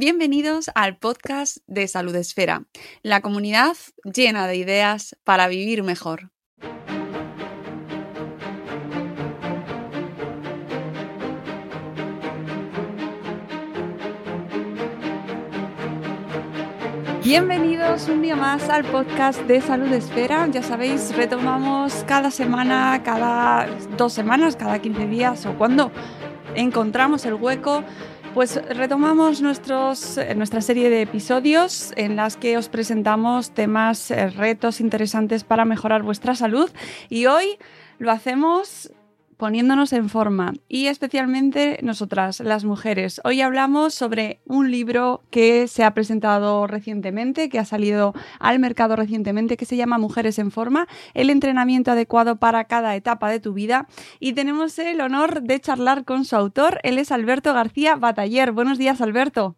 Bienvenidos al podcast de Salud Esfera, la comunidad llena de ideas para vivir mejor. Bienvenidos un día más al podcast de Salud Esfera. Ya sabéis, retomamos cada semana, cada dos semanas, cada 15 días o cuando encontramos el hueco pues retomamos nuestros, nuestra serie de episodios en las que os presentamos temas, eh, retos interesantes para mejorar vuestra salud. Y hoy lo hacemos poniéndonos en forma y especialmente nosotras, las mujeres. Hoy hablamos sobre un libro que se ha presentado recientemente, que ha salido al mercado recientemente, que se llama Mujeres en Forma, el entrenamiento adecuado para cada etapa de tu vida. Y tenemos el honor de charlar con su autor, él es Alberto García Bataller. Buenos días, Alberto.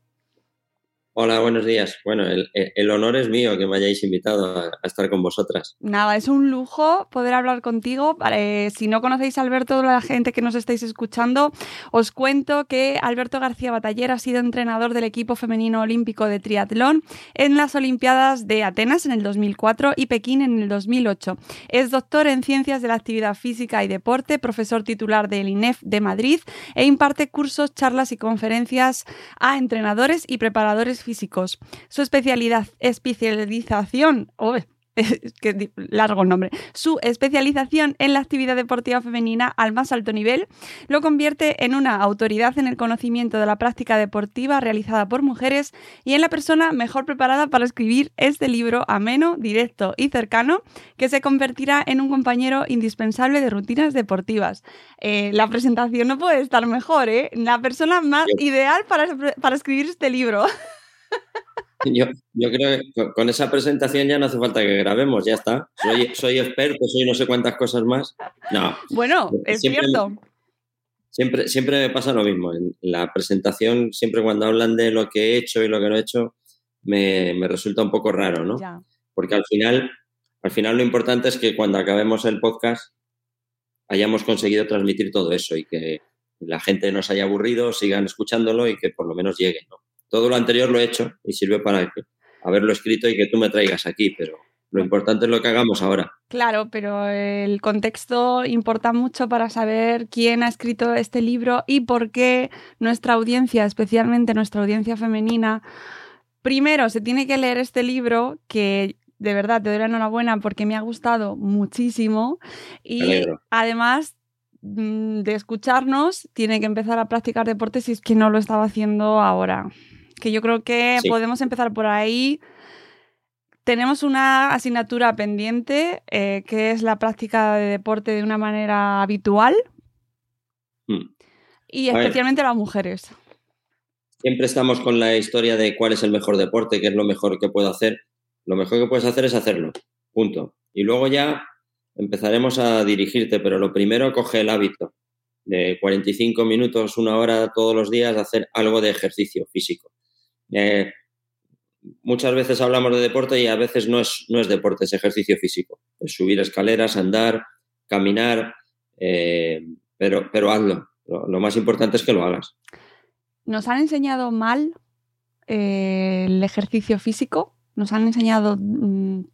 Hola, buenos días. Bueno, el, honor es mío que me hayáis invitado a, estar con vosotras. Nada, es un lujo poder hablar contigo. Si no conocéis Alberto, la gente que nos estáis escuchando, os cuento que Alberto García Bataller ha sido entrenador del equipo femenino olímpico de triatlón en las Olimpiadas de Atenas en el 2004 y Pekín en el 2008. Es doctor en Ciencias de la Actividad Física y Deporte, profesor titular del INEF de Madrid e imparte cursos, charlas y conferencias a entrenadores y preparadores físicos. Su especialidad, especialización, oh, que largo el nombre, su especialización en la actividad deportiva femenina al más alto nivel lo convierte en una autoridad en el conocimiento de la práctica deportiva realizada por mujeres y en la persona mejor preparada para escribir este libro ameno, directo y cercano que se convertirá en un compañero indispensable de rutinas deportivas. Eh, la presentación no puede estar mejor, ¿eh? La persona más ideal para, para escribir este libro. Yo, yo, creo que con esa presentación ya no hace falta que grabemos, ya está. Soy, soy experto, soy no sé cuántas cosas más. No. Bueno, es cierto. Siempre, siempre me pasa lo mismo. En la presentación, siempre cuando hablan de lo que he hecho y lo que no he hecho, me, me resulta un poco raro, ¿no? Porque al final, al final lo importante es que cuando acabemos el podcast hayamos conseguido transmitir todo eso y que la gente no se haya aburrido, sigan escuchándolo y que por lo menos llegue, ¿no? Todo lo anterior lo he hecho y sirve para haberlo escrito y que tú me traigas aquí, pero lo importante es lo que hagamos ahora. Claro, pero el contexto importa mucho para saber quién ha escrito este libro y por qué nuestra audiencia, especialmente nuestra audiencia femenina, primero se tiene que leer este libro que de verdad te doy la enhorabuena porque me ha gustado muchísimo y además mm, de escucharnos tiene que empezar a practicar deporte si es que no lo estaba haciendo ahora que yo creo que podemos empezar por ahí. Tenemos una asignatura pendiente, eh, que es la práctica de deporte de una manera habitual. Hmm. Y especialmente las mujeres. Siempre estamos con la historia de cuál es el mejor deporte, qué es lo mejor que puedo hacer. Lo mejor que puedes hacer es hacerlo. Punto. Y luego ya empezaremos a dirigirte, pero lo primero coge el hábito. de 45 minutos, una hora todos los días, hacer algo de ejercicio físico. Eh, muchas veces hablamos de deporte y a veces no es, no es deporte, es ejercicio físico. Es subir escaleras, andar, caminar, eh, pero, pero hazlo. Lo, más importante es que lo hagas. ¿Nos han enseñado mal eh, el ejercicio físico? ¿Nos han enseñado... Mm,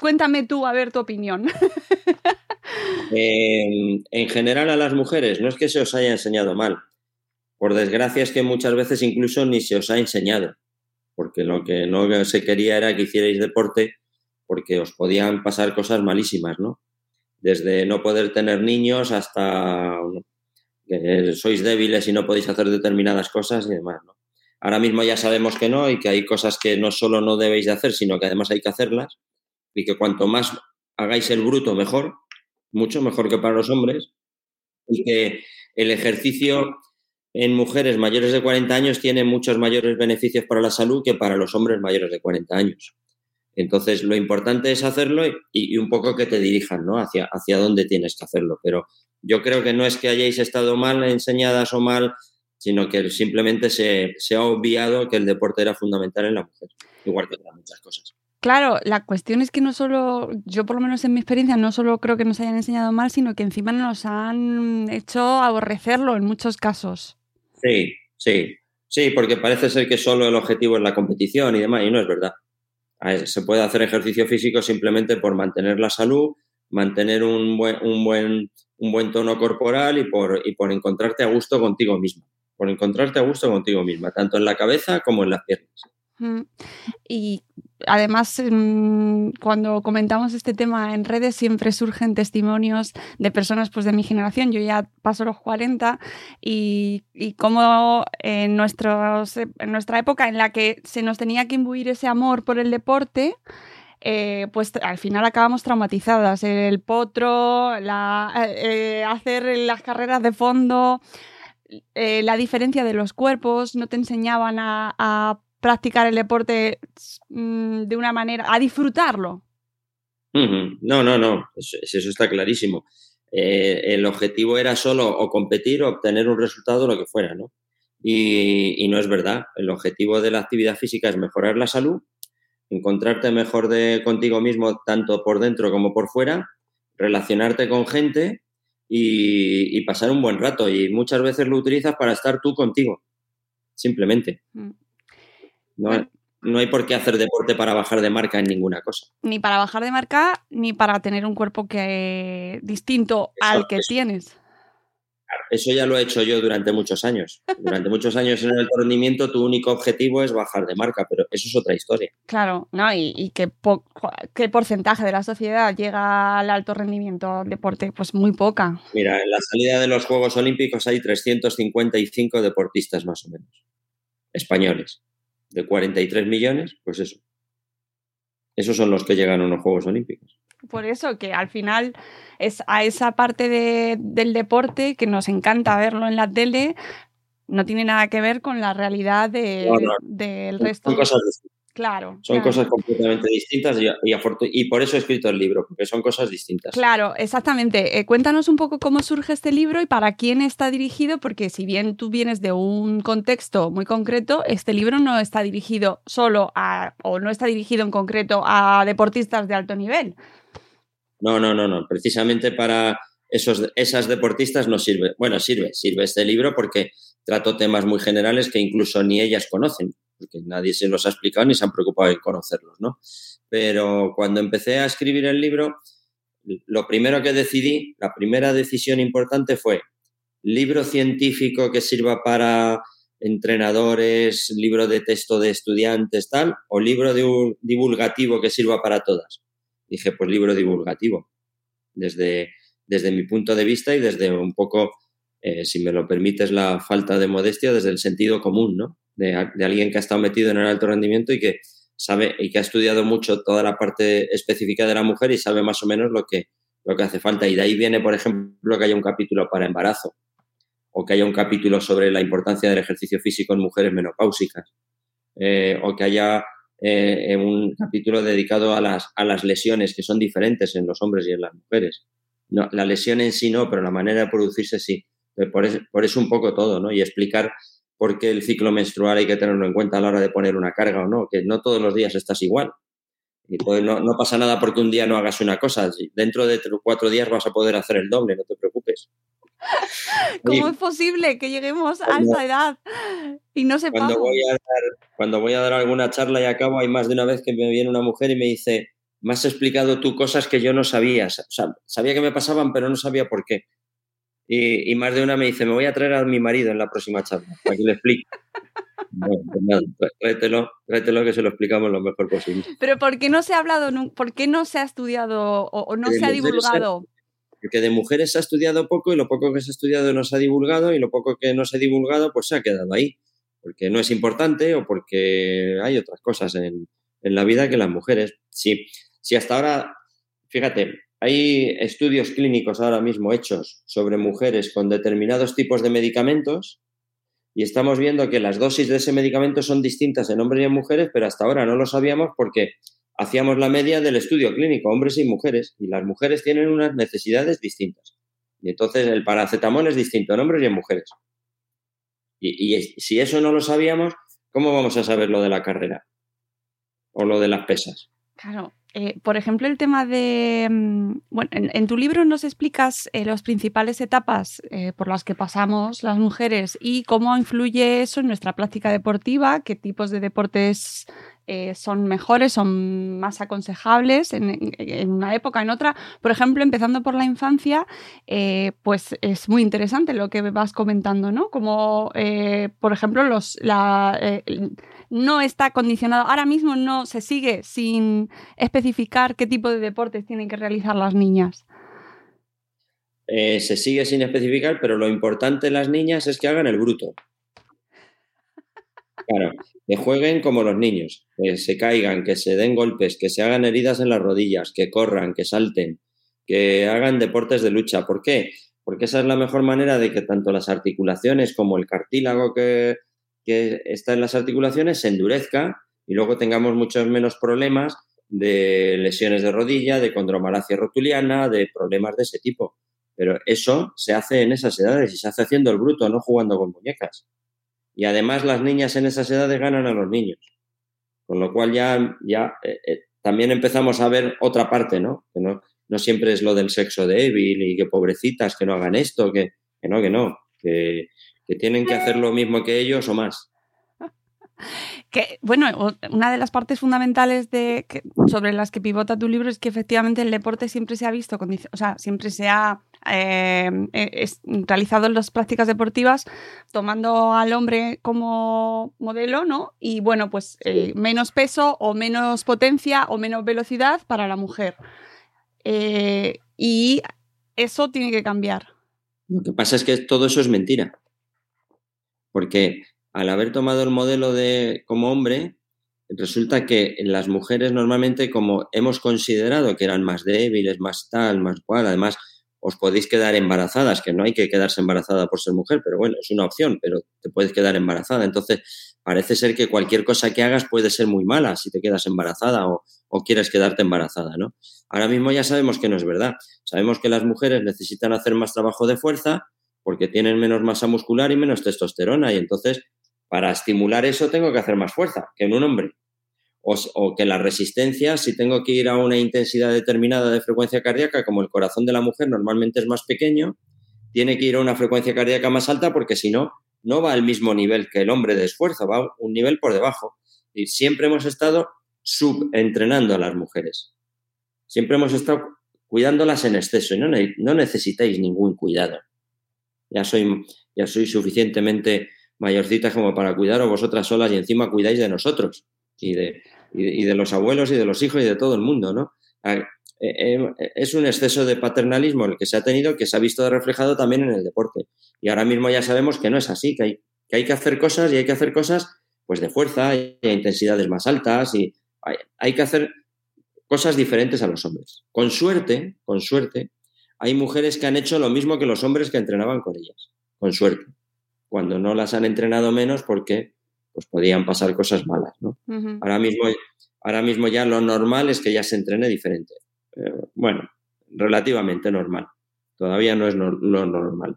cuéntame tú, a ver tu opinión. en general a las mujeres, no es que se os haya enseñado mal. Por desgracia es que muchas veces incluso ni se os ha enseñado, porque lo que no se quería era que hicierais deporte porque os podían pasar cosas malísimas, ¿no? Desde no poder tener niños hasta que sois débiles y no podéis hacer determinadas cosas y demás, ¿no? Ahora mismo ya sabemos que no y que hay cosas que no solo no debéis de hacer, sino que además hay que hacerlas y que cuanto más hagáis el bruto mejor, mucho mejor que para los hombres y que el ejercicio en mujeres mayores de 40 años tiene muchos mayores beneficios para la salud que para los hombres mayores de 40 años. Entonces, lo importante es hacerlo y, un poco que te dirijan, ¿no? Hacia, hacia dónde tienes que hacerlo. Pero yo creo que no es que hayáis estado mal enseñadas o mal, sino que simplemente se, se ha obviado que el deporte era fundamental en la mujer, igual que otras muchas cosas. Claro, la cuestión es que no solo, yo por lo menos en mi experiencia, no solo creo que nos hayan enseñado mal, sino que encima nos han hecho aborrecerlo en muchos casos. Sí, sí, sí, porque parece ser que solo el objetivo es la competición y demás, y no es verdad. Se puede hacer ejercicio físico simplemente por mantener la salud, mantener un buen, un buen, un buen tono corporal y por, y por encontrarte a gusto contigo misma. Por encontrarte a gusto contigo misma, tanto en la cabeza como en las piernas. Y además, mm, cuando comentamos este tema en redes, siempre surgen testimonios de personas pues, de mi generación. Yo ya paso los 40 y, y como en, nuestros, en nuestra época en la que se nos tenía que imbuir ese amor por el deporte, eh, pues al final acabamos traumatizadas. El potro, la, eh, hacer las carreras de fondo, eh, la diferencia de los cuerpos, no te enseñaban a practicar el deporte mm, de una manera, a disfrutarlo. No, no, no, eso, está clarísimo. Eh, el objetivo era solo o competir o obtener un resultado, lo que fuera, ¿no? Y, no es verdad. El objetivo de la actividad física es mejorar la salud, encontrarte mejor de contigo mismo, tanto por dentro como por fuera, relacionarte con gente y, pasar un buen rato. Y muchas veces lo utilizas para estar tú contigo, simplemente. Mm. No, hay por qué hacer deporte para bajar de marca en ninguna cosa. Ni para bajar de marca, ni para tener un cuerpo que distinto al que tienes. Eso ya lo he hecho yo durante muchos años. Durante muchos años en el alto rendimiento tu único objetivo es bajar de marca, pero eso es otra historia. Claro, ¿no? Y, qué, qué, porcentaje de la sociedad llega al alto rendimiento deporte, pues muy poca. Mira, en la salida de los Juegos Olímpicos hay 355 deportistas más o menos, españoles de 43 millones, pues eso. Esos son los que llegan a unos Juegos Olímpicos. Por eso que al final es a esa parte del deporte que nos encanta verlo en la tele, no tiene nada que ver con la realidad del resto. Son cosas Claro. Son cosas completamente distintas y, y, por eso he escrito el libro, porque son cosas distintas. Claro, exactamente. Eh, cuéntanos un poco cómo surge este libro y para quién está dirigido, porque si bien tú vienes de un contexto muy concreto, este libro no está dirigido solo a, o no está dirigido en concreto a deportistas de alto nivel. No, no, no, no. Precisamente para esos, esas deportistas no sirve. Bueno, sirve, sirve este libro porque trato temas muy generales que incluso ni ellas conocen porque nadie se los ha explicado ni se han preocupado en conocerlos, ¿no? Pero cuando empecé a escribir el libro, lo primero que decidí, la primera decisión importante fue libro científico que sirva para entrenadores, libro de texto de estudiantes, tal, o libro divulgativo que sirva para todas. Dije, pues libro divulgativo, desde, desde mi punto de vista y desde un poco, eh, si me lo permites, la falta de modestia, desde el sentido común, ¿no? De, alguien que ha estado metido en el alto rendimiento y que sabe y que ha estudiado mucho toda la parte específica de la mujer y sabe más o menos lo que, lo que hace falta. Y de ahí viene, por ejemplo, que haya un capítulo para embarazo o que haya un capítulo sobre la importancia del ejercicio físico en mujeres menopáusicas eh, o que haya eh, un capítulo dedicado a las, a las lesiones que son diferentes en los hombres y en las mujeres. la lesión en sí no, pero la manera de producirse sí. Por eso, por eso un poco todo, ¿no? Y explicar por qué el ciclo menstrual hay que tenerlo en cuenta a la hora de poner una carga o no, que no todos los días estás igual. Y pues no, no, pasa nada porque un día no hagas una cosa. Dentro de cuatro días vas a poder hacer el doble, no te preocupes. ¿Cómo es posible que lleguemos a esa edad y no sepamos? Cuando voy, a dar, cuando voy a dar alguna charla y acabo, hay más de una vez que me viene una mujer y me dice, me has explicado tú cosas que yo no sabía. O sea, sabía que me pasaban, pero no sabía por qué. Y, más de una me dice, me voy a traer a mi marido en la próxima charla, para que le explique. Bueno, pues nada, tráetelo, tráetelo, que se lo explicamos lo mejor posible. Pero ¿por qué no se ha hablado, por qué no se ha estudiado o, no se ha divulgado? Porque de mujeres se ha estudiado poco y lo poco que se ha estudiado no se ha divulgado y lo poco que no se ha divulgado pues se ha quedado ahí. Porque no es importante o porque hay otras cosas en, en la vida que las mujeres. Si, si hasta ahora, fíjate, hay estudios clínicos ahora mismo hechos sobre mujeres con determinados tipos de medicamentos y estamos viendo que las dosis de ese medicamento son distintas en hombres y en mujeres, pero hasta ahora no lo sabíamos porque hacíamos la media del estudio clínico, hombres y mujeres, y las mujeres tienen unas necesidades distintas. Y entonces el paracetamol es distinto en hombres y en mujeres. Y, si eso no lo sabíamos, ¿cómo vamos a saber lo de la carrera? O lo de las pesas. Claro, eh, por ejemplo, el tema de. Mm, bueno, en, tu libro nos explicas eh, las principales etapas eh, por las que pasamos las mujeres y cómo influye eso en nuestra práctica deportiva, qué tipos de deportes son mejores, son más aconsejables en, una época, en otra. Por ejemplo, empezando por la infancia, pues es muy interesante lo que vas comentando, ¿no? Como, por ejemplo, los, la, no está condicionado, ahora mismo no se sigue sin especificar qué tipo de deportes tienen que realizar las niñas. Eh, se sigue sin especificar, pero lo importante en las niñas es que hagan el bruto. Claro, que jueguen como los niños, que se caigan, que se den golpes, que se hagan heridas en las rodillas, que corran, que salten, que hagan deportes de lucha. ¿Por qué? Porque esa es la mejor manera de que tanto las articulaciones como el cartílago que, que está en las articulaciones se endurezca y luego tengamos muchos menos problemas de lesiones de rodilla, de condromalacia rotuliana, de problemas de ese tipo. Pero eso se hace en esas edades y se hace haciendo el bruto, no jugando con muñecas. Y además las niñas en esas edades ganan a los niños. Con lo cual ya, ya eh, eh, también empezamos a ver otra parte, ¿no? Que no, no siempre es lo del sexo débil y que pobrecitas, que no hagan esto, que, que no, que no. Que, que tienen que hacer lo mismo que ellos o más. Que, bueno, una de las partes fundamentales de, sobre las que pivota tu libro es que efectivamente el deporte siempre se ha visto, o sea, siempre se ha eh, eh, realizado las prácticas deportivas tomando al hombre como modelo, ¿no? Y bueno, pues eh, menos peso o menos potencia o menos velocidad para la mujer. y eso tiene que cambiar. Lo que pasa es que todo eso es mentira porque al haber tomado el modelo de como hombre, resulta que las mujeres normalmente como hemos considerado que eran más débiles, más tal, más cual, además os podéis quedar embarazadas, que no hay que quedarse embarazada por ser mujer, pero bueno, es una opción, pero te puedes quedar embarazada. Entonces, parece ser que cualquier cosa que hagas puede ser muy mala si te quedas embarazada o, o quieres quedarte embarazada, ¿no? Ahora mismo ya sabemos que no es verdad. Sabemos que las mujeres necesitan hacer más trabajo de fuerza, porque tienen menos masa muscular y menos testosterona y entonces para estimular eso tengo que hacer más fuerza que en un hombre. O, que la resistencia, si tengo que ir a una intensidad determinada de frecuencia cardíaca, como el corazón de la mujer normalmente es más pequeño, tiene que ir a una frecuencia cardíaca más alta porque si no, no va al mismo nivel que el hombre de esfuerzo, va un nivel por debajo. Y siempre hemos estado subentrenando a las mujeres. Siempre hemos estado cuidándolas en exceso y no, no necesitáis ningún cuidado ya soy, ya soy suficientemente mayorcitas como para cuidaros vosotras solas y encima cuidáis de nosotros y de, y de, los abuelos y de los hijos y de todo el mundo, ¿no? Eh, eh, es un exceso de paternalismo el que se ha tenido que se ha visto reflejado también en el deporte. Y ahora mismo ya sabemos que no es así, que hay que, hacer cosas y hay que hacer cosas pues de fuerza y a intensidades más altas y hay que hacer cosas diferentes a los hombres. Con suerte, con suerte, hay mujeres que han hecho lo mismo que los hombres que entrenaban con ellas, con suerte, cuando no las han entrenado menos porque pues podían pasar cosas malas, ¿no? ahora, mismo, ahora mismo ya lo normal es que ya se entrene diferente. bueno, relativamente normal. Todavía no es lo normal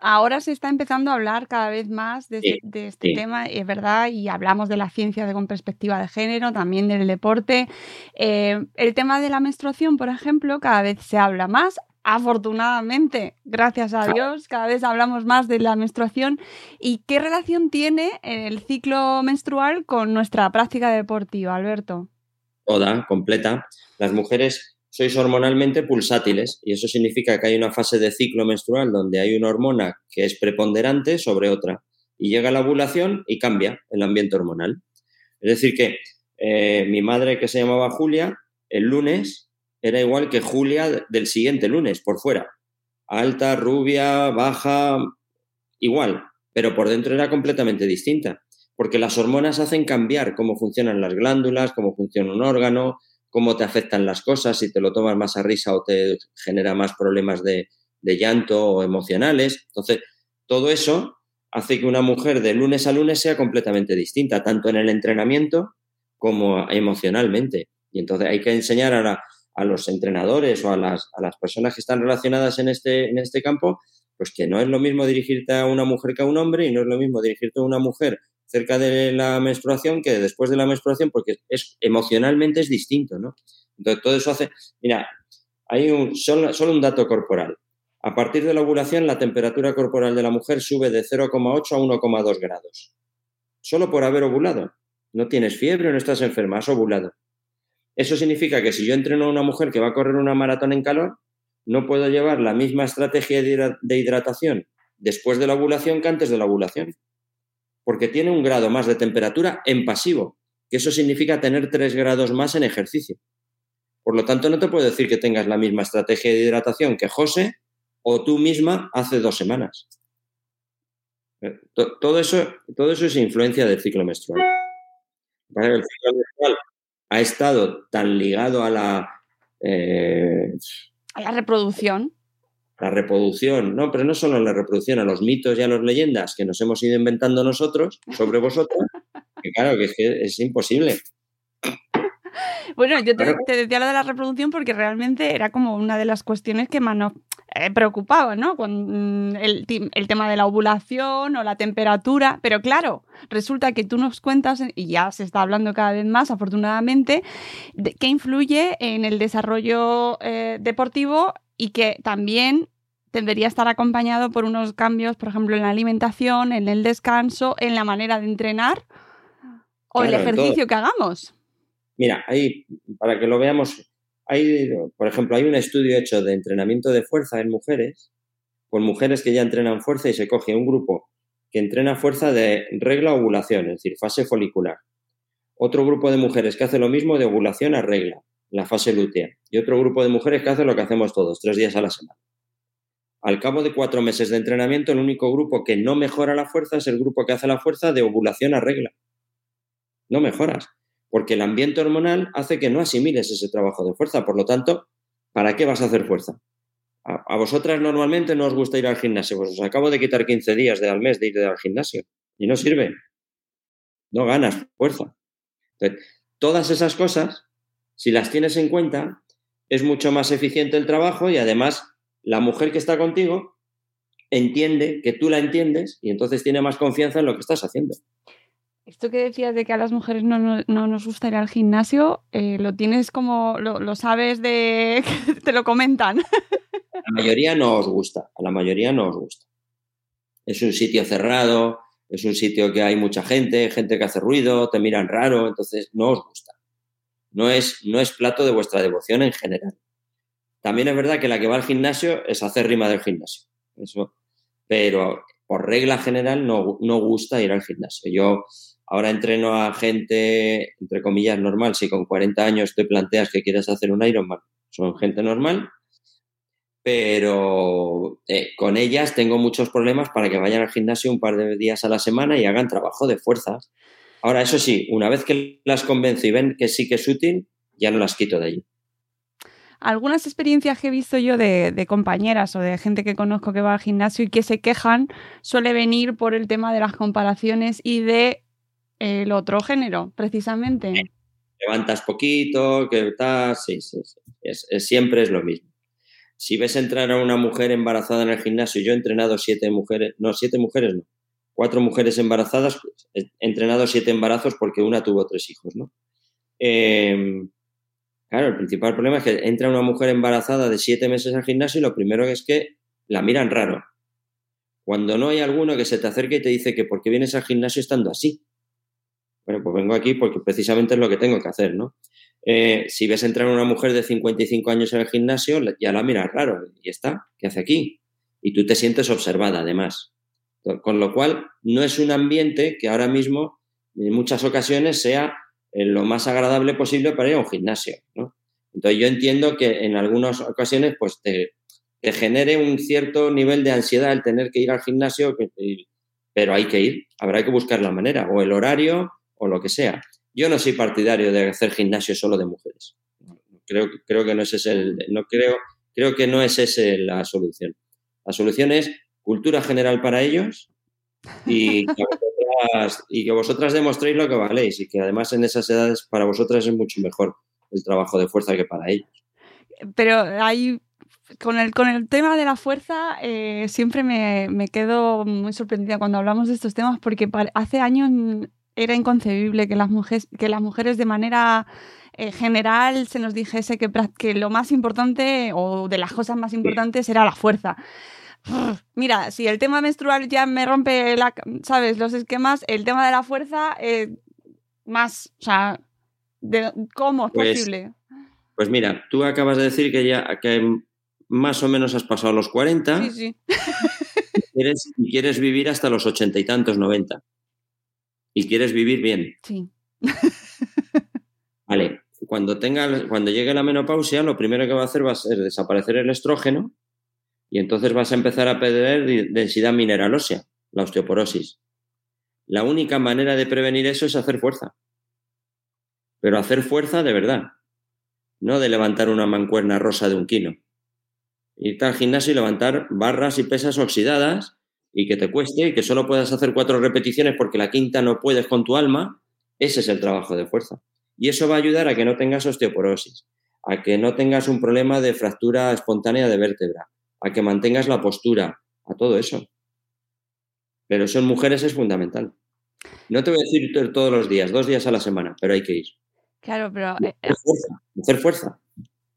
ahora se está empezando a hablar cada vez más de, este tema, es verdad, y hablamos de la ciencia con perspectiva de género, también del deporte. Eh, el tema de la menstruación, por ejemplo, cada vez se habla más. Afortunadamente, gracias a Dios, cada vez hablamos más de la menstruación. ¿Y qué relación tiene el ciclo menstrual con nuestra práctica deportiva, Alberto? Toda, completa. Las mujeres sois hormonalmente pulsátiles y eso significa que hay una fase de ciclo menstrual donde hay una hormona que es preponderante sobre otra y llega la ovulación y cambia el ambiente hormonal. Es decir, que eh, mi madre que se llamaba Julia, el lunes era igual que Julia del siguiente lunes, por fuera. Alta, rubia, baja, igual, pero por dentro era completamente distinta, porque las hormonas hacen cambiar cómo funcionan las glándulas, cómo funciona un órgano, cómo te afectan las cosas, si te lo tomas más a risa o te genera más problemas de, llanto o emocionales. Entonces, todo eso hace que una mujer de lunes a lunes sea completamente distinta, tanto en el entrenamiento como emocionalmente. Y entonces hay que enseñar a, a los entrenadores o a las, a las, personas que están relacionadas en este, en este campo, pues que no es lo mismo dirigirte a una mujer que a un hombre y no es lo mismo dirigirte a una mujer cerca de la menstruación que después de la menstruación, porque es emocionalmente es distinto, ¿no? Entonces, todo eso hace... Mira, hay un, solo, un dato corporal. A partir de la ovulación, la temperatura corporal de la mujer sube de 0,8 a 1,2 grados. Solo por haber ovulado. No tienes fiebre, no estás enferma, has ovulado. Eso significa que si yo entreno a una mujer que va a correr una maratón en calor, no puedo llevar la misma estrategia de hidratación después de la ovulación que antes de la ovulación porque tiene un grado más de temperatura en pasivo, que eso significa tener tres grados más en ejercicio. Por lo tanto, no te puedo decir que tengas la misma estrategia de hidratación que José o tú misma hace dos semanas. Eh, todo eso, todo eso es influencia del ciclo menstrual. El ciclo menstrual ha estado tan ligado a la... Eh, a la reproducción la reproducción, no, pero no solo la reproducción, a los mitos y a las leyendas que nos hemos ido inventando nosotros sobre vosotros, que claro, que es, que es imposible. Bueno, yo te, decía lo de la reproducción porque realmente era como una de las cuestiones que más nos eh, preocupaba, ¿no? Con mm, el, el, tema de la ovulación o la temperatura, pero claro, resulta que tú nos cuentas, y ya se está hablando cada vez más, afortunadamente, de, que influye en el desarrollo eh, deportivo y que también debería estar acompañado por unos cambios, por ejemplo, en la alimentación, en el descanso, en la manera de entrenar o el ejercicio que hagamos. Mira, ahí, para que lo veamos, hay, por ejemplo, hay un estudio hecho de entrenamiento de fuerza en mujeres, con mujeres que ya entrenan fuerza y se coge un grupo que entrena fuerza de regla ovulación, es decir, fase folicular. Otro grupo de mujeres que hace lo mismo de ovulación a regla la fase lútea, y otro grupo de mujeres que hace lo que hacemos todos, tres días a la semana. Al cabo de cuatro meses de entrenamiento, el único grupo que no mejora la fuerza es el grupo que hace la fuerza de ovulación a regla. No mejoras, porque el ambiente hormonal hace que no asimiles ese trabajo de fuerza. Por lo tanto, ¿para qué vas a hacer fuerza? A, vosotras normalmente no os gusta ir al gimnasio, pues os acabo de quitar 15 días de, al mes de ir al gimnasio y no sirve. No ganas fuerza. todas esas cosas si las tienes en cuenta, es mucho más eficiente el trabajo y además la mujer que está contigo entiende que tú la entiendes y entonces tiene más confianza en lo que estás haciendo. Esto que decías de que a las mujeres no, nos gusta ir al gimnasio, eh, lo tienes como, lo, sabes de que te lo comentan. La mayoría no os gusta, a la mayoría no os gusta. Es un sitio cerrado, es un sitio que hay mucha gente, gente que hace ruido, te miran raro, entonces no os gusta no es, no es plato de vuestra devoción en general. También es verdad que la que va al gimnasio es hacer rima del gimnasio. Pero por regla general no, no gusta ir al gimnasio. Yo ahora entreno a gente, entre comillas, normal. Si con 40 años te planteas que quieres hacer un Ironman, son gente normal. Pero eh, con ellas tengo muchos problemas para que vayan al gimnasio un par de días a la semana y hagan trabajo de fuerzas Ahora, eso sí, una vez que las convenzo y ven que sí que es útil, ya no las quito de allí. Algunas experiencias que he visto yo de, compañeras o de gente que conozco que va al gimnasio y que se quejan suele venir por el tema de las comparaciones y de el otro género, precisamente. Levantas poquito, que tal, sí, sí, sí. siempre es lo mismo. si ves entrar a una mujer embarazada en el gimnasio, yo he entrenado siete mujeres, no, siete mujeres no, cuatro mujeres embarazadas, he entrenado siete embarazos porque una tuvo tres hijos, ¿no? Em, claro, el principal problema es que entra una mujer embarazada de siete meses al gimnasio y lo primero es que la miran raro. Cuando no hay alguno que se te acerque y te dice que por qué vienes al gimnasio estando así. Bueno, pues vengo aquí porque precisamente es lo que tengo que hacer, ¿no? Eh, si ves entrar una mujer de 55 años en el gimnasio, ya la miras raro. Y está, ¿qué hace aquí? Y tú te sientes observada, además. Con lo cual, no es un ambiente que ahora mismo, en muchas ocasiones, sea eh, lo más agradable posible para ir a un gimnasio. Entonces, yo entiendo que en algunas ocasiones, pues te, genere un cierto nivel de ansiedad el tener que ir al gimnasio, pero hay que ir, habrá que buscar la manera, o el horario, o lo que sea. Yo no soy partidario de hacer gimnasio solo de mujeres. Creo, creo que no es ese el, no creo, creo que no es esa la solución. La solución es cultura general para ellos y que, vosotras, y que vosotras demostréis lo que valéis y que además en esas edades para vosotras es mucho mejor el trabajo de fuerza que para ellos. Pero hay con el, con el tema de la fuerza eh, siempre me, me, quedo muy sorprendida cuando hablamos de estos temas porque hace años era inconcebible que las mujeres, que las mujeres de manera eh, general se nos dijese que, que lo más importante o de las cosas más importantes era la fuerza. Mira, si el tema menstrual ya me rompe, la, ¿sabes? Los esquemas, el tema de la fuerza, eh, más, o sea, de, ¿cómo es pues, posible? Pues mira, tú acabas de decir que ya que más o menos has pasado los 40 sí, sí. y quieres vivir hasta los ochenta y tantos, 90 y quieres vivir bien. Sí. Vale, cuando, tenga, cuando llegue la menopausia, lo primero que va a hacer va a ser desaparecer el estrógeno y entonces vas a empezar a perder densidad mineral ósea, la osteoporosis. La única manera de prevenir eso es hacer fuerza. Pero hacer fuerza de verdad, no de levantar una mancuerna rosa de un kilo. Irte al gimnasio y levantar barras y pesas oxidadas y que te cueste y que solo puedas hacer cuatro repeticiones porque la quinta no puedes con tu alma, ese es el trabajo de fuerza. Y eso va a ayudar a que no tengas osteoporosis, a que no tengas un problema de fractura espontánea de vértebra, a que mantengas la postura, a todo eso. Pero eso en mujeres es fundamental. No te voy a decir todos los días, dos días a la semana, pero hay que ir. Claro, pero... Hacer eh, fuerza. Hacer fuerza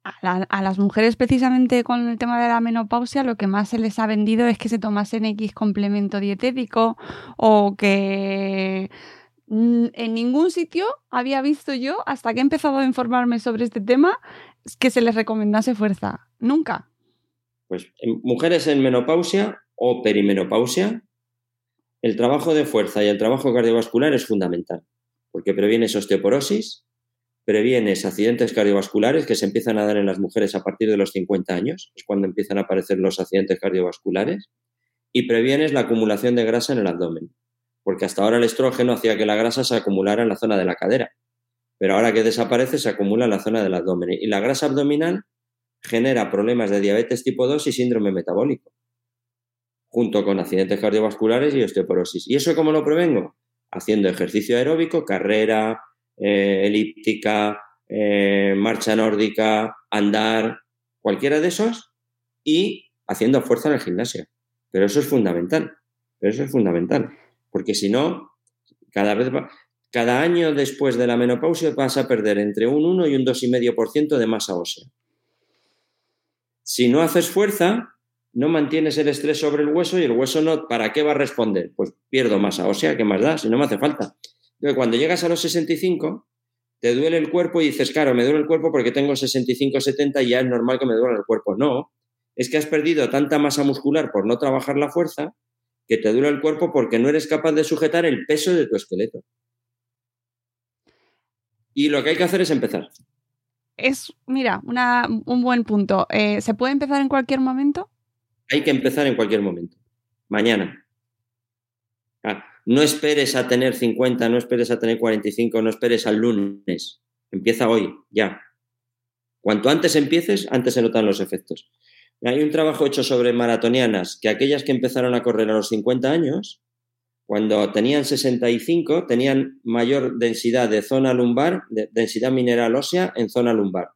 a, las mujeres precisamente con el tema de la menopausia lo que más se les ha vendido es que se tomasen X complemento dietético o que en ningún sitio había visto yo, hasta que he empezado a informarme sobre este tema, que se les recomendase fuerza. Nunca. Pues en mujeres en menopausia o perimenopausia, el trabajo de fuerza y el trabajo cardiovascular es fundamental, porque previene osteoporosis, previenes accidentes cardiovasculares que se empiezan a dar en las mujeres a partir de los 50 años, es cuando empiezan a aparecer los accidentes cardiovasculares, y previenes la acumulación de grasa en el abdomen, porque hasta ahora el estrógeno hacía que la grasa se acumulara en la zona de la cadera, pero ahora que desaparece se acumula en la zona del abdomen, y la grasa abdominal genera problemas de diabetes tipo 2 y síndrome metabólico, junto con accidentes cardiovasculares y osteoporosis. ¿Y eso cómo lo prevengo? Haciendo ejercicio aeróbico, carrera, eh, elíptica, eh, marcha nórdica, andar, cualquiera de esos, y haciendo fuerza en el gimnasio. Pero eso es fundamental. Pero eso es fundamental. Porque si no, cada vez cada año después de la menopausia vas a perder entre un 1 y un 2,5% de masa ósea. Si no haces fuerza, no mantienes el estrés sobre el hueso y el hueso no, ¿para qué va a responder? Pues pierdo masa ósea, ¿qué más da? Si no me hace falta cuando llegas a los 65, te duele el cuerpo y dices, claro, me duele el cuerpo porque tengo 65, 70 y ya es normal que me duele el cuerpo. No, es que has perdido tanta masa muscular por no trabajar la fuerza que te duele el cuerpo porque no eres capaz de sujetar el peso de tu esqueleto. Y lo que hay que hacer es empezar. Es, mira, un buen punto. Eh, ¿Se puede empezar en cualquier momento? Hay que empezar en cualquier momento. Mañana. Ah, no esperes a tener 50, no esperes a tener 45, no esperes al lunes. Empieza hoy, ya. Cuanto antes empieces, antes se notan los efectos. Hay un trabajo hecho sobre maratonianas, que aquellas que empezaron a correr a los 50 años, cuando tenían 65, tenían mayor densidad de zona lumbar, de densidad mineral ósea en zona lumbar.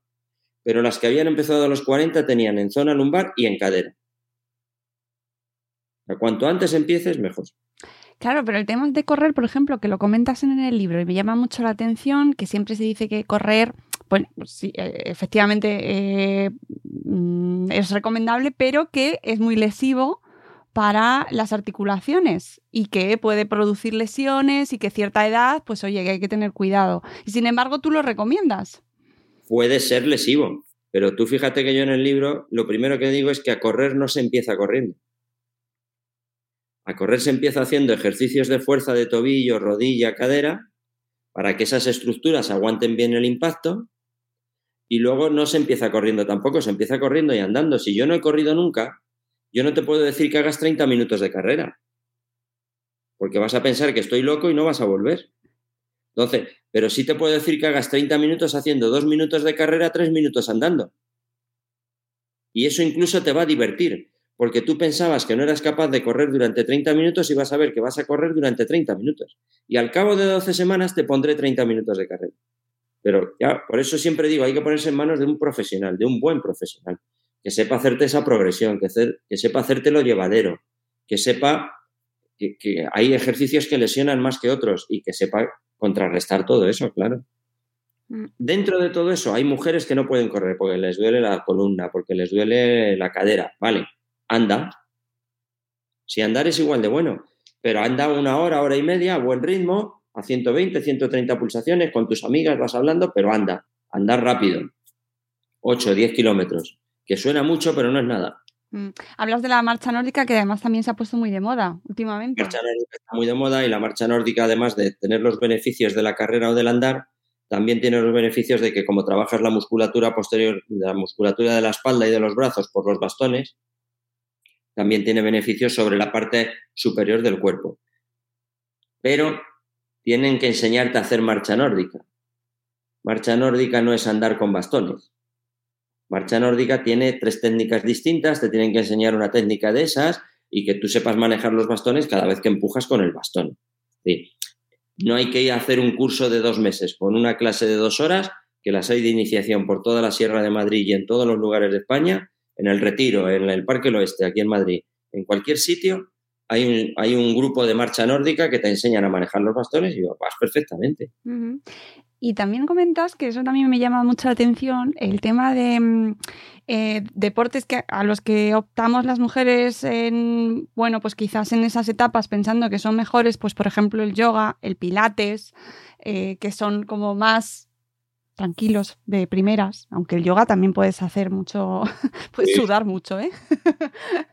pero las que habían empezado a los 40 tenían en zona lumbar y en cadera. cuanto antes empieces, mejor. Claro, pero el tema de correr, por ejemplo, que lo comentas en el libro y me llama mucho la atención, que siempre se dice que correr, bueno, pues sí, eh, efectivamente eh, mm, es recomendable, pero que es muy lesivo para las articulaciones y que puede producir lesiones y que cierta edad, pues oye, que hay que tener cuidado. Y sin embargo, tú lo recomiendas. Puede ser lesivo, pero tú fíjate que yo en el libro lo primero que digo es que a correr no se empieza corriendo. A correr se empieza haciendo ejercicios de fuerza de tobillo, rodilla, cadera, para que esas estructuras aguanten bien el impacto. Y luego no se empieza corriendo tampoco, se empieza corriendo y andando. Si yo no he corrido nunca, yo no te puedo decir que hagas 30 minutos de carrera. Porque vas a pensar que estoy loco y no vas a volver. Entonces, pero sí te puedo decir que hagas 30 minutos haciendo dos minutos de carrera, tres minutos andando. Y eso incluso te va a divertir porque tú pensabas que no eras capaz de correr durante 30 minutos y vas a ver que vas a correr durante 30 minutos. Y al cabo de 12 semanas te pondré 30 minutos de carrera. Pero ya, por eso siempre digo, hay que ponerse en manos de un profesional, de un buen profesional, que sepa hacerte esa progresión, que, que sepa hacértelo llevadero, que sepa que, que hay ejercicios que lesionan más que otros y que sepa contrarrestar todo eso, claro. Mm. Dentro de todo eso hay mujeres que no pueden correr porque les duele la columna, porque les duele la cadera, vale anda. Si andar es igual de bueno, pero anda una hora, hora y media a buen ritmo, a 120, 130 pulsaciones, con tus amigas vas hablando, pero anda, andar rápido. 8, 10 kilómetros, que suena mucho, pero no es nada. Mm. Hablas de la marcha nórdica que además también se ha puesto muy de moda últimamente. La marcha nórdica está muy de moda y la marcha nórdica, además de tener los beneficios de la carrera o del andar, también tiene los beneficios de que como trabajas la musculatura posterior, la musculatura de la espalda y de los brazos por los bastones, también tiene beneficios sobre la parte superior del cuerpo. Pero tienen que enseñarte a hacer marcha nórdica. Marcha nórdica no es andar con bastones. Marcha nórdica tiene tres técnicas distintas, te tienen que enseñar una técnica de esas y que tú sepas manejar los bastones cada vez que empujas con el bastón. No hay que ir a hacer un curso de dos meses con una clase de dos horas, que las hay de iniciación por toda la Sierra de Madrid y en todos los lugares de España, en el Retiro, en el Parque del Oeste, aquí en Madrid, en cualquier sitio, hay un, hay un grupo de marcha nórdica que te enseñan a manejar los bastones y vas perfectamente. Y también comentas que eso también me llama mucho la atención, el tema de mm, eh, deportes que, a los que optamos las mujeres en, bueno, pues quizás en esas etapas pensando que son mejores, pues por ejemplo el yoga, el pilates, eh, que son como más tranquilos de primeras, aunque el yoga también puedes hacer mucho, puedes sudar mucho, ¿eh?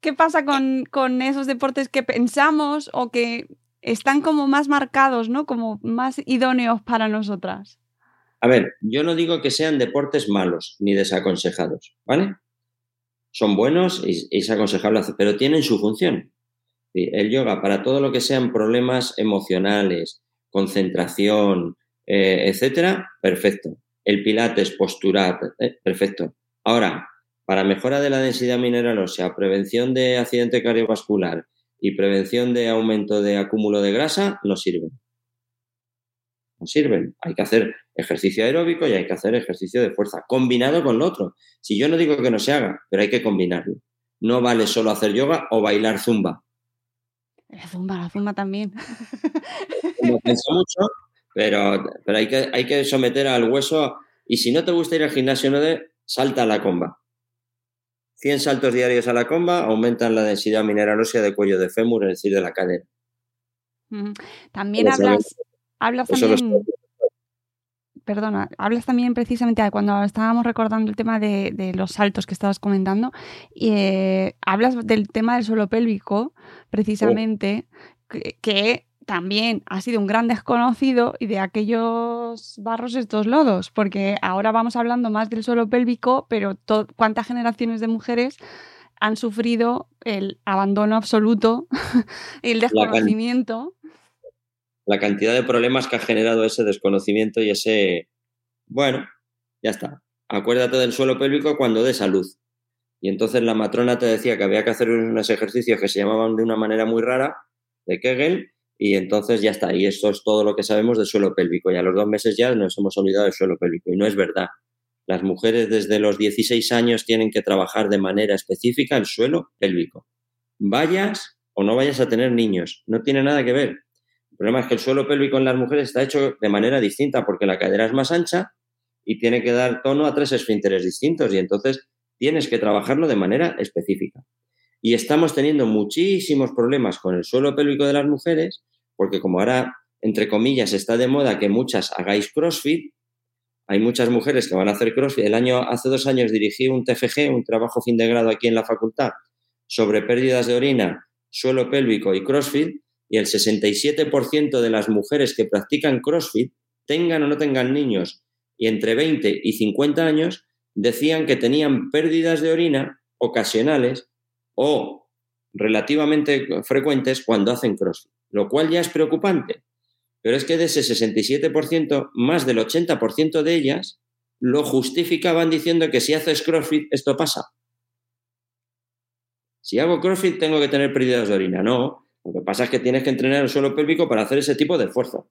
¿Qué pasa con, con, esos deportes que pensamos o que están como más marcados, ¿no? Como más idóneos para nosotras? A ver, yo no digo que sean deportes malos ni desaconsejados, ¿vale? Son buenos y, es aconsejable hacer, pero tienen su función. El yoga, para todo lo que sean problemas emocionales, concentración, eh, etcétera, perfecto. El pilates, postural, eh, perfecto. Ahora, para mejora de la densidad mineral ósea, prevención de accidente cardiovascular y prevención de aumento de acúmulo de grasa, no sirven. No sirven. Hay que hacer ejercicio aeróbico y hay que hacer ejercicio de fuerza, combinado con lo otro. Si yo no digo que no se haga, pero hay que combinarlo. No vale solo hacer yoga o bailar zumba. La zumba, la zumba también. Pienso mucho, pero, pero hay, que, hay que someter al hueso. Y si no te gusta ir al gimnasio, no de, salta a la comba. 100 saltos diarios a la comba aumentan la densidad mineral ósea de cuello de fémur, es decir, de la cadera. También hablas, hablas también, perdona, hablas también precisamente cuando estábamos recordando el tema de, los saltos que estabas comentando, y eh, hablas del tema del suelo pélvico, precisamente, que también ha sido un gran desconocido y de aquellos barros estos lodos, porque ahora vamos hablando más del suelo pélvico, pero ¿cuántas generaciones de mujeres han sufrido el abandono absoluto, el desconocimiento? La, cantidad de problemas que ha generado ese desconocimiento y ese, bueno, ya está. Acuérdate del suelo pélvico cuando de salud. Y entonces la matrona te decía que había que hacer unos ejercicios que se llamaban de una manera muy rara, de Kegel, y entonces ya está. Y esto es todo lo que sabemos del suelo pélvico. Y a los dos meses ya nos hemos olvidado del suelo pélvico. Y no es verdad. las mujeres desde los 16 años tienen que trabajar de manera específica el suelo pélvico. Vayas o no vayas a tener niños, no tiene nada que ver. El problema es que el suelo pélvico en las mujeres está hecho de manera distinta porque la cadera es más ancha y tiene que dar tono a tres esfínteres distintos y entonces tienes que trabajarlo de manera específica. Y estamos teniendo muchísimos problemas con el suelo pélvico de las mujeres porque como ahora, entre comillas, está de moda que muchas hagáis CrossFit, hay muchas mujeres que van a hacer CrossFit. El año, hace dos años dirigí un TFG, un trabajo fin de grado aquí en la facultad, sobre pérdidas de orina, suelo pélvico y CrossFit, y el 67% de las mujeres que practican CrossFit, tengan o no tengan niños, y entre 20 y 50 años, decían que tenían pérdidas de orina ocasionales o relativamente frecuentes cuando hacen CrossFit, lo cual ya es preocupante, pero es que de ese 67%, más del 80% de ellas lo justificaban diciendo que si haces CrossFit esto pasa. Si hago CrossFit tengo que tener pérdidas de orina. No, lo que pasa es que tienes que entrenar el suelo pélvico para hacer ese tipo de esfuerzo.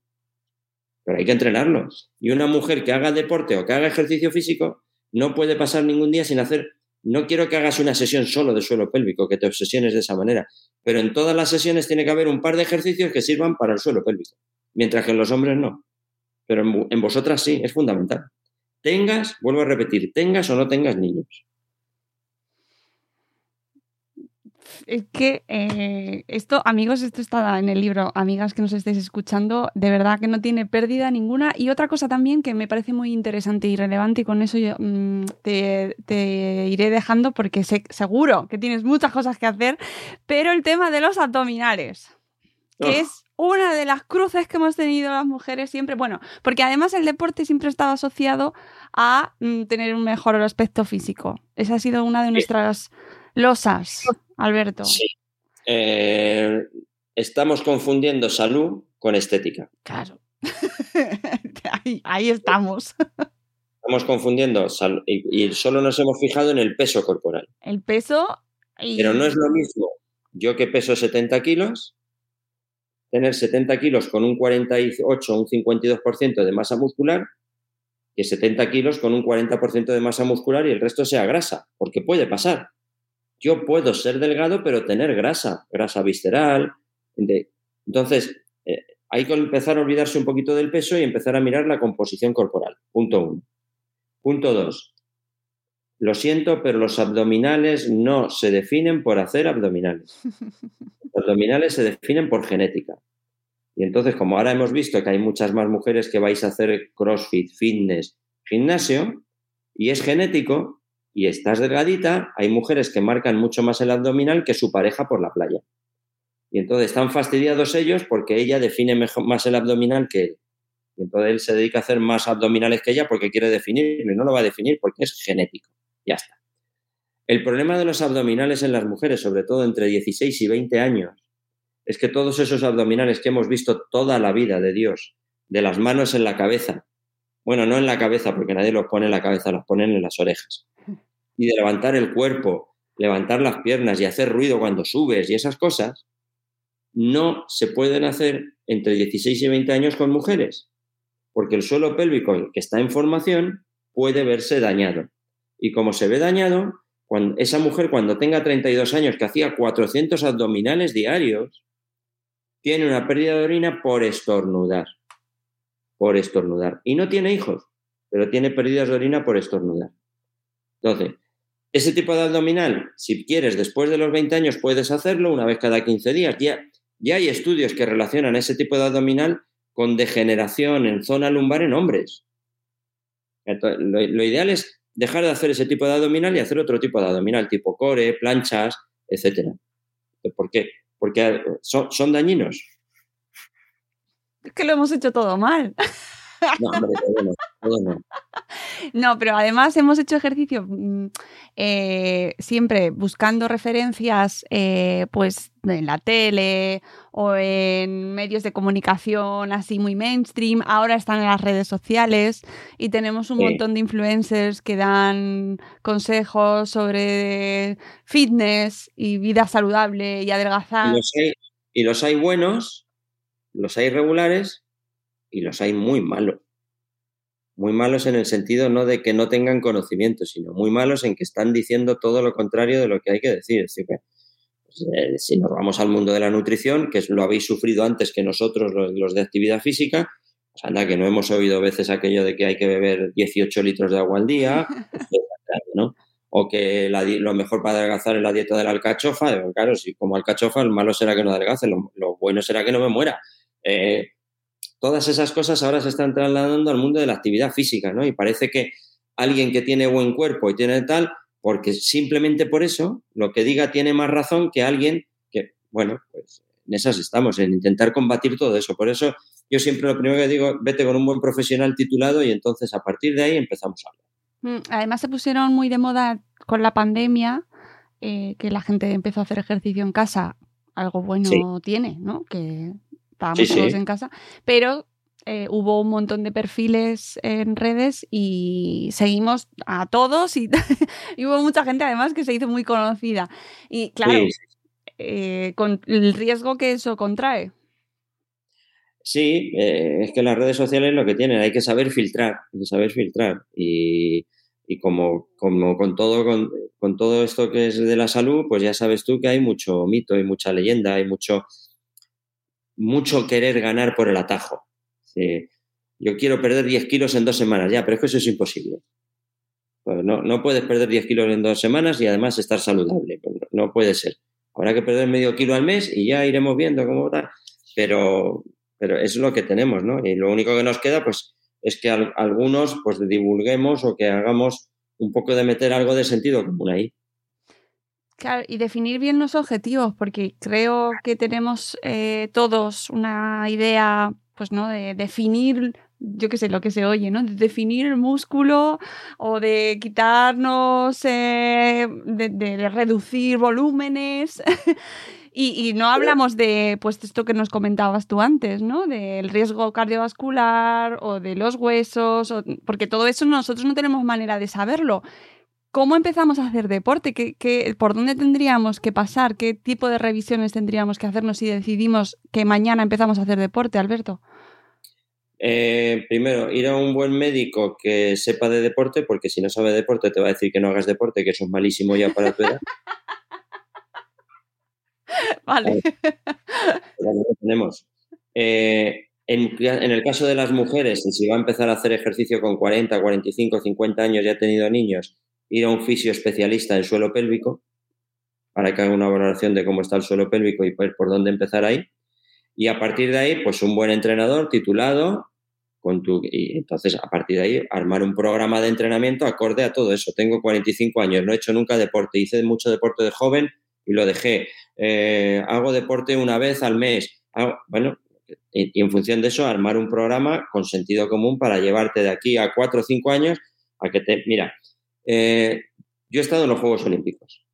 Pero hay que entrenarlo. Y una mujer que haga deporte o que haga ejercicio físico no puede pasar ningún día sin hacer... No quiero que hagas una sesión solo de suelo pélvico, que te obsesiones de esa manera, pero en todas las sesiones tiene que haber un par de ejercicios que sirvan para el suelo pélvico mientras que en los hombres no. Pero en, vosotras sí, es fundamental. Tengas, vuelvo a repetir, tengas o no tengas niños. Es que eh, esto, amigos, esto está en el libro, amigas que nos estéis escuchando, de verdad que no tiene pérdida ninguna. Y otra cosa también que me parece muy interesante y relevante, y con eso yo mm, te, iré dejando porque sé, seguro que tienes muchas cosas que hacer, pero el tema de los abdominales, que es una de las cruces que hemos tenido las mujeres siempre, bueno, porque además el deporte siempre estaba asociado a mm, tener un mejor aspecto físico. Esa ha sido una de nuestras losas, Alberto. Sí. Eh, estamos confundiendo salud con estética. Claro. ahí, estamos. Estamos confundiendo y, y, solo nos hemos fijado en el peso corporal. El peso. Pero no es lo mismo yo que peso 70 kilos tener 70 kilos con un 48 o un 52% de masa muscular que 70 kilos con un 40% de masa muscular y el resto sea grasa, porque puede pasar. Yo puedo ser delgado pero tener grasa, grasa visceral. Entonces, eh, hay que empezar a olvidarse un poquito del peso y empezar a mirar la composición corporal. Punto uno. Punto dos. Lo siento, pero los abdominales no se definen por hacer abdominales. Los abdominales se definen por genética. Y entonces, como ahora hemos visto que hay muchas más mujeres que vais a hacer CrossFit, fitness, gimnasio, y es genético, y estás delgadita, hay mujeres que marcan mucho más el abdominal que su pareja por la playa. Y entonces están fastidiados ellos porque ella define mejor, más el abdominal que él. Y entonces él se dedica a hacer más abdominales que ella porque quiere definirlo y no lo va a definir porque es genético. Ya está. El problema de los abdominales en las mujeres, sobre todo entre 16 y 20 años, es que todos esos abdominales que hemos visto toda la vida de Dios, de las manos en la cabeza, bueno, no en la cabeza porque nadie los pone en la cabeza, los ponen en las orejas, y de levantar el cuerpo, levantar las piernas y hacer ruido cuando subes y esas cosas, no se pueden hacer entre 16 y 20 años con mujeres, porque el suelo pélvico que está en formación puede verse dañado. Y como se ve dañado, esa mujer cuando tenga 32 años que hacía 400 abdominales diarios, tiene una pérdida de orina por estornudar. Por estornudar. Y no tiene hijos, pero tiene pérdidas de orina por estornudar. Entonces, ese tipo de abdominal, si quieres, después de los 20 años puedes hacerlo una vez cada 15 días. Ya, ya hay estudios que relacionan ese tipo de abdominal con degeneración en zona lumbar en hombres. lo ideal es dejar de hacer ese tipo de abdominal y hacer otro tipo de abdominal, tipo core, planchas, etcétera. ¿Por qué? Porque son, son dañinos. Es que lo hemos hecho todo mal. No, hombre, todo no, no. pero además hemos hecho ejercicio mm, eh, siempre buscando referencias eh, pues en la tele o en medios de comunicación así muy mainstream. Ahora están en las redes sociales y tenemos un montón de influencers que dan consejos sobre fitness y vida saludable y adelgazar. y los hay buenos, los hay regulares y los hay muy malos. muy malos en el sentido no de que no tengan conocimiento, sino muy malos en que están diciendo todo lo contrario de lo que hay que decir. Es decir, pues, eh, si nos vamos al mundo de la nutrición, que lo habéis sufrido antes que nosotros, los, de actividad física, pues anda, que no hemos oído veces aquello de que hay que beber 18 litros de agua al día, ¿no? o que lo mejor para adelgazar es la dieta de la alcachofa. Claro, si como alcachofa, lo malo será que no adelgace, lo, bueno será que no me muera. Eh, todas esas cosas ahora se están trasladando al mundo de la actividad física, ¿no? Y parece que alguien que tiene buen cuerpo y tiene tal, porque simplemente por eso lo que diga tiene más razón que alguien que, bueno, pues en esas estamos, en intentar combatir todo eso. Por eso yo siempre lo primero que digo, vete con un buen profesional titulado y entonces a partir de ahí empezamos a hablar. Mm, además se pusieron muy de moda con la pandemia, eh, que la gente empezó a hacer ejercicio en casa. Algo bueno tiene, ¿no? Que estábamos todos en casa. Pero eh, hubo un montón de perfiles en redes y seguimos a todos y, hubo mucha gente además que se hizo muy conocida. Y claro, eh, con el riesgo que eso contrae. Sí, es que las redes sociales lo que tienen, hay que saber filtrar, hay que saber filtrar. Y, y como, como con, todo, con, todo esto que es de la salud, pues ya sabes tú que hay mucho mito, hay mucha leyenda, hay mucho, mucho querer ganar por el atajo. yo quiero perder 10 kilos en dos semanas, ya, pero es que eso es imposible. Pues no, no puedes perder 10 kilos en dos semanas y además estar saludable. No, puede ser. Habrá que perder medio kilo al mes y ya iremos viendo cómo va. Pero, pero es lo que tenemos, ¿no? Y lo único que nos queda, pues, es que algunos pues divulguemos o que hagamos un poco de meter algo de sentido común ahí. Claro, y definir bien los objetivos, porque creo que tenemos eh, todos una idea, pues, ¿no? De definir, yo qué sé, lo que se oye, ¿no? De definir el músculo o de quitarnos, eh, de, reducir volúmenes. Y, no hablamos de, pues, esto que nos comentabas tú antes, ¿no? Del riesgo cardiovascular o de los huesos, porque todo eso nosotros no tenemos manera de saberlo. ¿Cómo empezamos a hacer deporte? ¿Qué, por dónde tendríamos que pasar? ¿Qué tipo de revisiones tendríamos que hacernos si decidimos que mañana empezamos a hacer deporte, Alberto? Eh, primero, ir a un buen médico que sepa de deporte, porque si no sabe de deporte te va a decir que no hagas deporte, que eso es malísimo ya para tu edad. Vale. tenemos. Eh, en, el caso de las mujeres, si va a empezar a hacer ejercicio con 40, 45, 50 años y ha tenido niños, ir a un fisio especialista en suelo pélvico para que haga una valoración de cómo está el suelo pélvico y por, dónde empezar ahí. Y a partir de ahí, pues un buen entrenador titulado, con tu, y entonces a partir de ahí armar un programa de entrenamiento acorde a todo eso. Tengo 45 años, no he hecho nunca deporte, hice mucho deporte de joven y lo dejé. Eh, hago deporte una vez al mes. bueno, y, en función de eso, armar un programa con sentido común para llevarte de aquí a cuatro o cinco años a que te... Mira, eh, yo he estado en los Juegos Olímpicos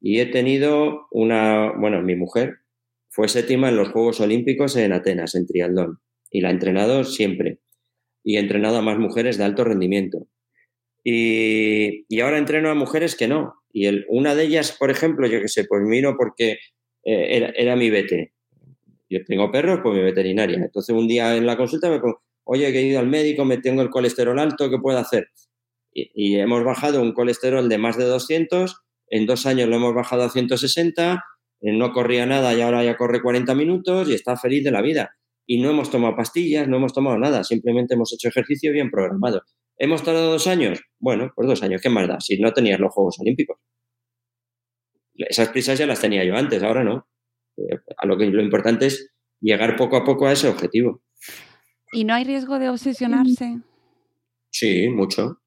y he tenido una... Bueno, mi mujer fue séptima en los Juegos Olímpicos en Atenas, en triatlón, y la he entrenado siempre. Y he entrenado a más mujeres de alto rendimiento. Y, y ahora entreno a mujeres que no, y el, una de ellas, por ejemplo, yo que sé, pues miro porque eh, era, mi vete. Yo tengo perros, pues mi veterinaria. Entonces un día en la consulta me pongo, oye, que he ido al médico, me tengo el colesterol alto, ¿qué puedo hacer? Y, hemos bajado un colesterol de más de 200, en dos años lo hemos bajado a 160, eh, no corría nada y ahora ya corre 40 minutos y está feliz de la vida. Y no hemos tomado pastillas, no hemos tomado nada, simplemente hemos hecho ejercicio bien programado. ¿Hemos tardado dos años? Bueno, pues dos años, ¿qué más da? Si no tenías los Juegos Olímpicos. Esas prisas ya las tenía yo antes, ahora no. Eh, a lo que lo importante es llegar poco a poco a ese objetivo. ¿Y no hay riesgo de obsesionarse? Sí, mucho.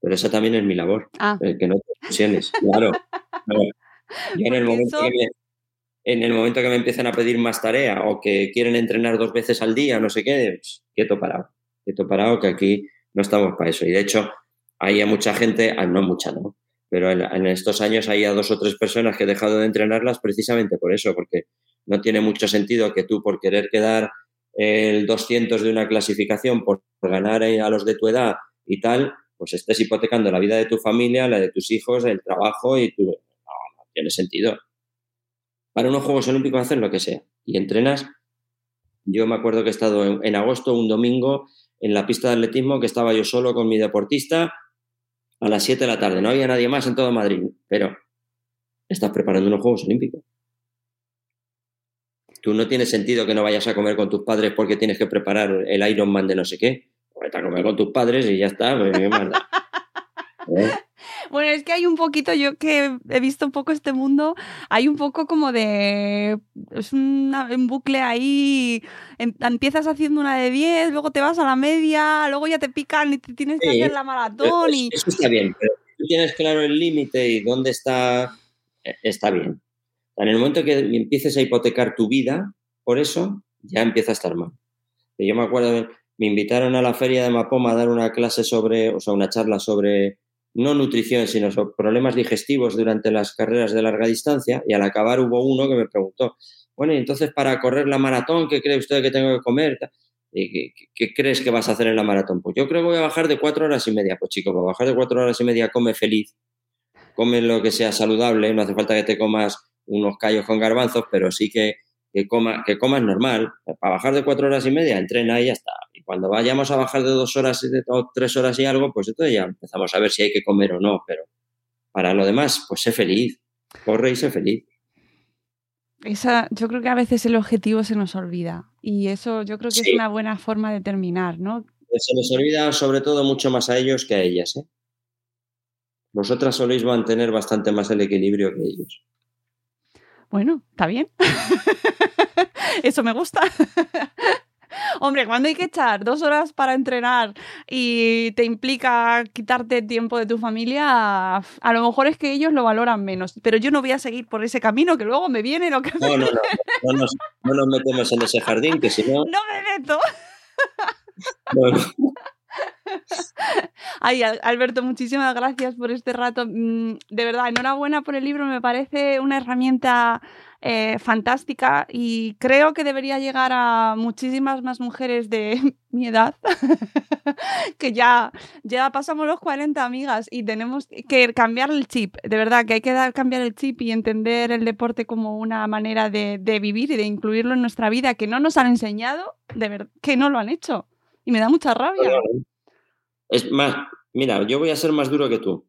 Pero esa también es mi labor. Ah. Eh, que no te obsesiones, claro. en el, momento que me, en el momento que me empiezan a pedir más tarea o que quieren entrenar dos veces al día, no sé qué, pues, quieto parado. Quieto parado, que aquí no estamos para eso. Y de hecho, hay mucha gente, ah, no mucha, ¿no? Pero en, estos años hay a dos o tres personas que he dejado de entrenarlas precisamente por eso, porque no tiene mucho sentido que tú, por querer quedar el 200 de una clasificación, por ganar a los de tu edad y tal, pues estés hipotecando la vida de tu familia, la de tus hijos, el trabajo y tu... No, no tiene sentido. Para unos Juegos Olímpicos hacer lo que sea y entrenas yo me acuerdo que he estado en, agosto, un domingo, en la pista de atletismo, que estaba yo solo con mi deportista a las 7 de la tarde. No había nadie más en todo Madrid, pero estás preparando unos Juegos Olímpicos. Tú no tiene sentido que no vayas a comer con tus padres porque tienes que preparar el Ironman de no sé qué. Vete a comer con tus padres y ya está. Pues, ¿Eh? Bueno, es que hay un poquito, yo que he visto un poco este mundo, hay un poco como de. Es un bucle ahí. Em, empiezas haciendo una de 10, luego te vas a la media, luego ya te pican y te tienes que hacer la maratón. Y... Eso está bien, pero tú tienes claro el límite y dónde está. Eh, está bien. En el momento que empieces a hipotecar tu vida por eso, ya empieza a estar mal. Yo me acuerdo, me invitaron a la feria de Mapoma a dar una clase sobre, o sea, una charla sobre no nutrición, sino sobre problemas digestivos durante las carreras de larga distancia y al acabar hubo uno que me preguntó, bueno, y entonces para correr la maratón, ¿qué cree usted que tengo que comer? ¿Qué, qué, crees que vas a hacer en la maratón? Pues yo creo que voy a bajar de cuatro horas y media. Pues chico, para bajar de cuatro horas y media come feliz, come lo que sea saludable, no hace falta que te comas unos callos con garbanzos, pero sí que, que, coma, que comas normal. Para bajar de cuatro horas y media, entrena y ya está. Y cuando vayamos a bajar de dos horas o tres horas y algo, pues entonces ya empezamos a ver si hay que comer o no. Pero para lo demás, pues sé feliz. Corre y sé feliz. Esa, yo creo que a veces el objetivo se nos olvida. Y eso yo creo que es una buena forma de terminar, ¿no? Se nos olvida sobre todo mucho más a ellos que a ellas, ¿eh? Vosotras soléis mantener bastante más el equilibrio que ellos. Bueno, está bien. Eso me gusta. Hombre, cuando hay que echar dos horas para entrenar y te implica quitarte tiempo de tu familia, a lo mejor es que ellos lo valoran menos. Pero yo no voy a seguir por ese camino que luego me viene lo que no, no, no, no, nos, no nos metemos en ese jardín, que si no. No me meto. Bueno. Ay, Alberto, muchísimas gracias por este rato. Mm, de verdad, enhorabuena por el libro. Me parece una herramienta eh, fantástica y creo que debería llegar a muchísimas más mujeres de mi edad, que ya, ya pasamos los 40 amigas y tenemos que cambiar el chip. De verdad, que hay que cambiar el chip y entender el deporte como una manera de, vivir y de incluirlo en nuestra vida, que no nos han enseñado, que no lo han hecho. Y me da mucha rabia. Es más, mira, yo voy a ser más duro que tú.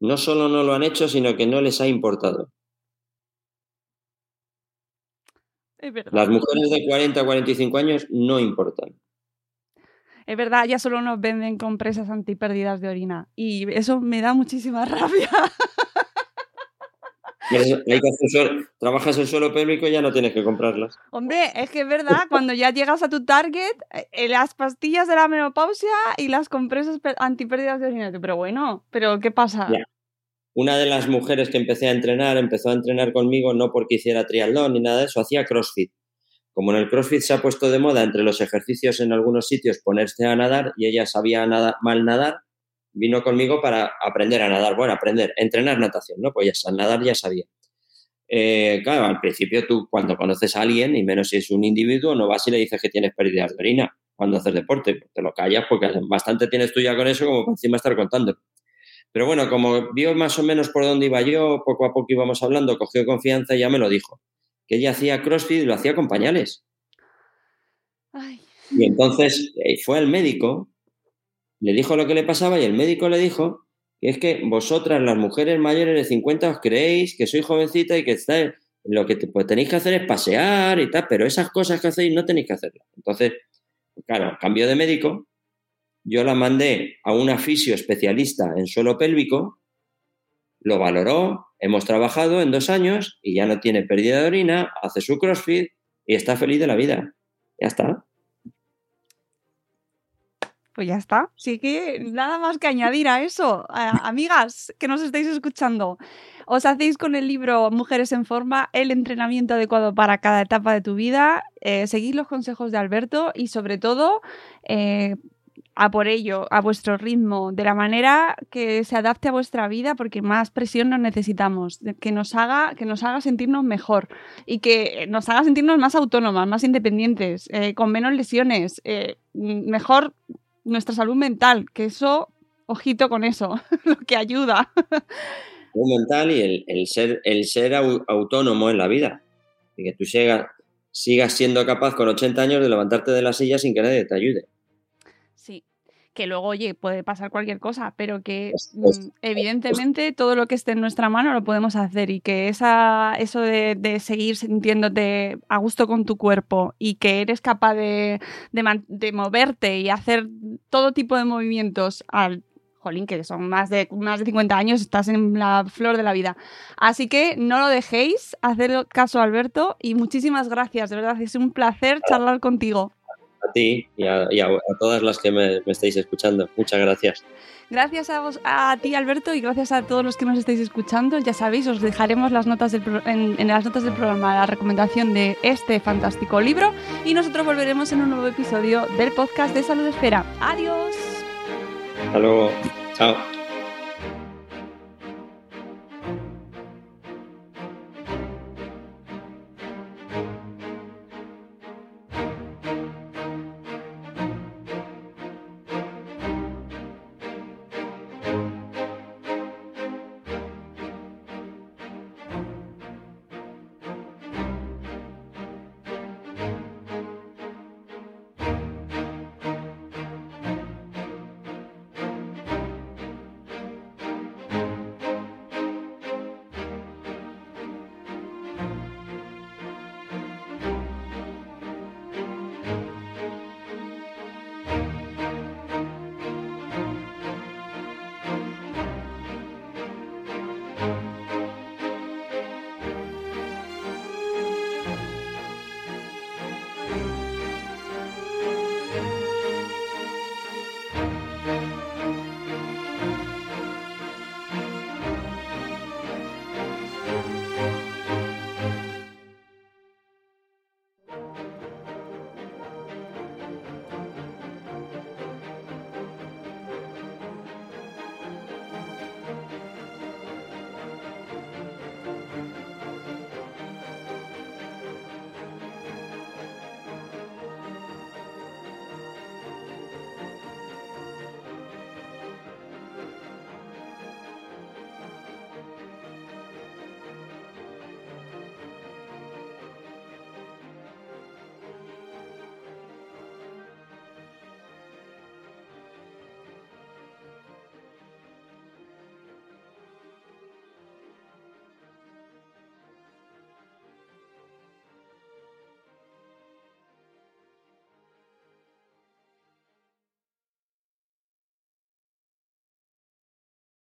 No solo no lo han hecho, sino que no les ha importado. Las mujeres de 40 a 45 años no importan. Es verdad, ya solo nos venden compresas antipérdidas de orina. Y eso me da muchísima rabia. trabajas el suelo pélvico y ya no tienes que comprarlas. Hombre, es que es verdad, cuando ya llegas a tu target, eh, las pastillas de la menopausia y las compresas antipérdidas de orina. Pero bueno, ¿pero qué pasa? Una de las mujeres que empecé a entrenar, empezó a entrenar conmigo no porque hiciera triatlón ni nada de eso, hacía CrossFit. Como en el CrossFit se ha puesto de moda entre los ejercicios en algunos sitios ponerse a nadar y ella sabía nada, mal nadar, vino conmigo para aprender a nadar. Bueno, aprender, entrenar natación, ¿no? Pues ya nadar ya sabía. Eh, claro, al principio tú cuando conoces a alguien, y menos si es un individuo, no vas y le dices que tienes pérdidas de orina cuando haces deporte. Te lo callas porque bastante tienes tú ya con eso como para encima estar contando. Pero bueno, como vio más o menos por dónde iba yo, poco a poco íbamos hablando, cogió confianza y ya me lo dijo. Que ella hacía CrossFit y lo hacía con pañales. Y entonces eh, fue al médico le dijo lo que le pasaba y el médico le dijo que es que vosotras, las mujeres mayores de 50, os creéis que soy jovencita y que está, lo que pues, tenéis que hacer es pasear y tal, pero esas cosas que hacéis no tenéis que hacerlas. Entonces, claro, cambio de médico, yo la mandé a un fisio especialista en suelo pélvico, lo valoró, hemos trabajado en dos años y ya no tiene pérdida de orina, hace su crossfit y está feliz de la vida. Ya está. Pues ya está. Sí que nada más que añadir a eso. amigas que nos estáis escuchando, os hacéis con el libro Mujeres en Forma el entrenamiento adecuado para cada etapa de tu vida. Eh, seguid los consejos de Alberto y sobre todo eh, a por ello, a vuestro ritmo, de la manera que se adapte a vuestra vida, porque más presión nos necesitamos, que nos haga, que nos haga sentirnos mejor y que nos haga sentirnos más autónomas, más independientes, eh, con menos lesiones, mejor nuestra salud mental, que eso, ojito con eso, lo que ayuda. Mental y el, ser, el ser autónomo en la vida. Y que tú seas, sigas siendo capaz con 80 años de levantarte de la silla sin que nadie te ayude. Que luego, oye, puede pasar cualquier cosa, pero que mm, evidentemente todo lo que esté en nuestra mano lo podemos hacer y que esa, eso de, seguir sintiéndote a gusto con tu cuerpo y que eres capaz de, de moverte y hacer todo tipo de movimientos al jolín, que son más de, más de 50 años, estás en la flor de la vida. Así que no lo dejéis, hacer caso a Alberto y muchísimas gracias, de verdad, es un placer charlar contigo. A ti y a, todas las que me, estáis escuchando. Muchas gracias. Gracias a, vos, a ti, Alberto, y gracias a todos los que nos estáis escuchando. Ya sabéis, os dejaremos las notas en, en, las notas del programa la recomendación de este fantástico libro y nosotros volveremos en un nuevo episodio del podcast de Salud Esfera. Adiós. Hasta luego. Chao.